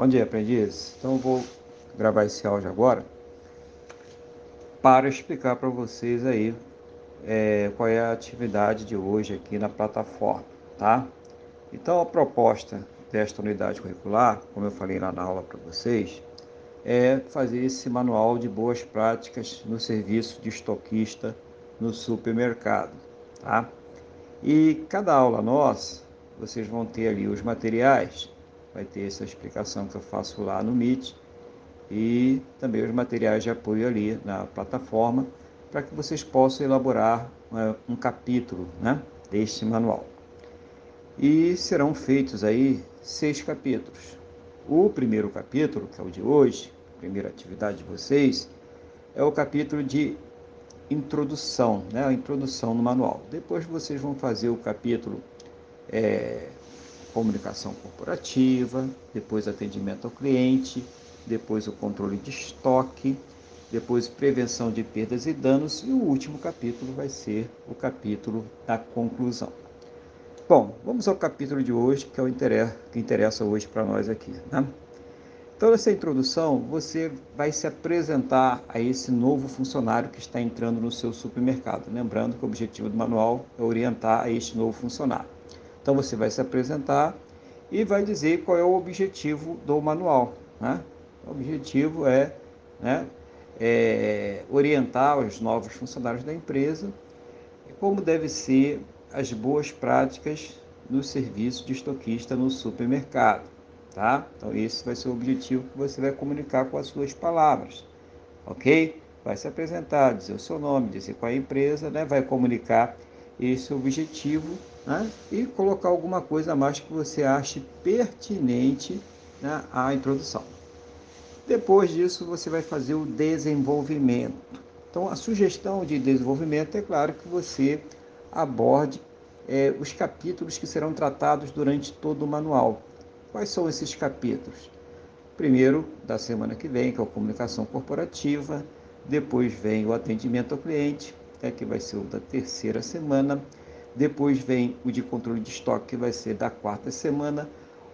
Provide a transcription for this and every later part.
Bom dia, aprendiz. Então eu vou gravar esse áudio agora para explicar para vocês aí é, qual é a atividade de hoje aqui na plataforma, tá? Então a proposta desta unidade curricular, como eu falei lá na aula para vocês, é fazer esse manual de boas práticas no serviço de estoquista no supermercado, tá? E cada aula nossa, vocês vão ter ali os materiais, vai ter essa explicação que eu faço lá no Meet e também os materiais de apoio ali na plataforma para que vocês possam elaborar uh, um capítulo né, deste manual. E serão feitos aí seis capítulos. O primeiro capítulo, que é o de hoje, primeira atividade de vocês, é o capítulo de introdução, né, a introdução no manual. Depois vocês vão fazer o capítulo é, comunicação corporativa, depois atendimento ao cliente, depois o controle de estoque, depois prevenção de perdas e danos e o último capítulo vai ser o capítulo da conclusão. Bom, vamos ao capítulo de hoje, que é o que interessa hoje para nós aqui. Né? Então, nessa introdução, você vai se apresentar a esse novo funcionário que está entrando no seu supermercado. Lembrando que o objetivo do manual é orientar a este novo funcionário. Então você vai se apresentar e vai dizer qual é o objetivo do manual. Né? O objetivo é, né, é orientar os novos funcionários da empresa como deve ser as boas práticas no serviço de estoquista no supermercado. Tá? Então esse vai ser o objetivo que você vai comunicar com as suas palavras. Ok? Vai se apresentar, dizer o seu nome, dizer qual é a empresa, né? vai comunicar esse objetivo né? e colocar alguma coisa a mais que você ache pertinente né, à introdução. Depois disso, você vai fazer o desenvolvimento. Então, a sugestão de desenvolvimento é claro que você aborde é, os capítulos que serão tratados durante todo o manual. Quais são esses capítulos? Primeiro, da semana que vem, que é a comunicação corporativa. Depois vem o atendimento ao cliente, né, que vai ser o da terceira semana. Depois vem o de controle de estoque, que vai ser da quarta semana.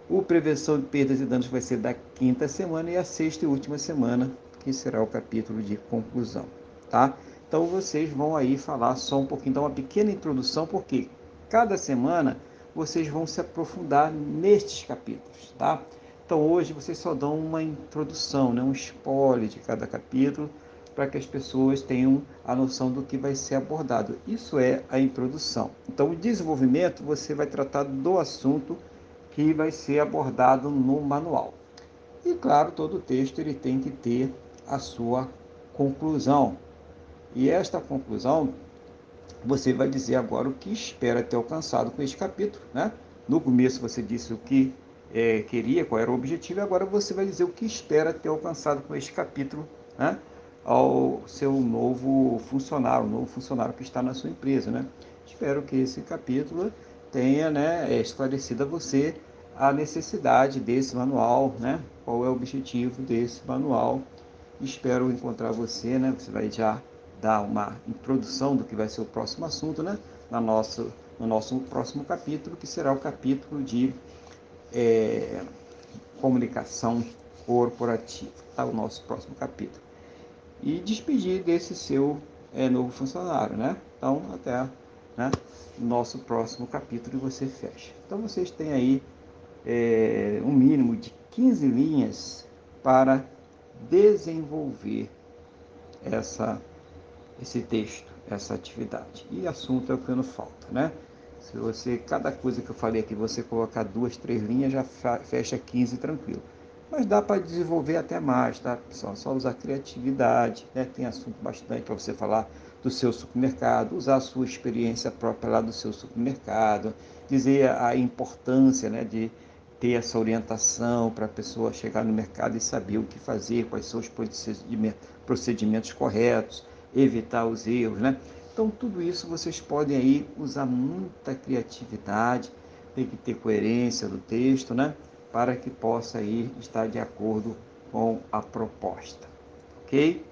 O prevenção de perdas e danos vai ser da quinta semana. E a sexta e última semana, que será o capítulo de conclusão. Tá? Então vocês vão aí falar só um pouquinho, dar uma pequena introdução, porque cada semana vocês vão se aprofundar nestes capítulos, tá? Então hoje vocês só dão uma introdução, né, um spoiler de cada capítulo, para que as pessoas tenham a noção do que vai ser abordado. Isso é a introdução. Então, o desenvolvimento você vai tratar do assunto que vai ser abordado no manual. E claro, todo texto ele tem que ter a sua conclusão. E esta conclusão você vai dizer agora o que espera ter alcançado com este capítulo, né? No começo você disse o que é, queria, qual era o objetivo, agora você vai dizer o que espera ter alcançado com este capítulo, né? Ao seu novo funcionário, o novo funcionário que está na sua empresa, né? Espero que esse capítulo tenha, né, esclarecido a você a necessidade desse manual, né? Qual é o objetivo desse manual? Espero encontrar você, né? Você vai já dar uma introdução do que vai ser o próximo assunto, né? Na nosso, no nosso próximo capítulo, que será o capítulo de é, comunicação corporativa, tá? O nosso próximo capítulo e despedir desse seu é, novo funcionário, né? Então, até né, nosso próximo capítulo você fecha. Então, vocês têm aí é, um mínimo de 15 linhas para desenvolver essa, esse texto, essa atividade. E assunto é o que não falta, né? Se você, cada coisa que eu falei aqui, você colocar duas, três linhas, já fecha 15 tranquilo mas dá para desenvolver até mais, tá, pessoal? Só usar criatividade, né? Tem assunto bastante para você falar do seu supermercado, usar a sua experiência própria lá do seu supermercado, dizer a importância, né, de ter essa orientação para a pessoa chegar no mercado e saber o que fazer, quais são os procedimentos corretos, evitar os erros, né? Então, tudo isso vocês podem aí usar muita criatividade, tem que ter coerência do texto, né? Para que possa aí estar de acordo com a proposta. Ok?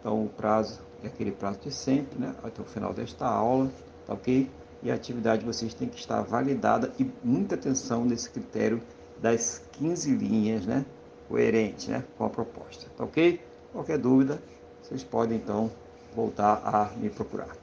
Então o prazo é aquele prazo de sempre, né? Até o final desta aula, tá ok? E a atividade vocês têm que estar validada e muita atenção nesse critério das 15 linhas, né? coerente né, com a proposta. Tá ok? Qualquer dúvida, vocês podem então voltar a me procurar.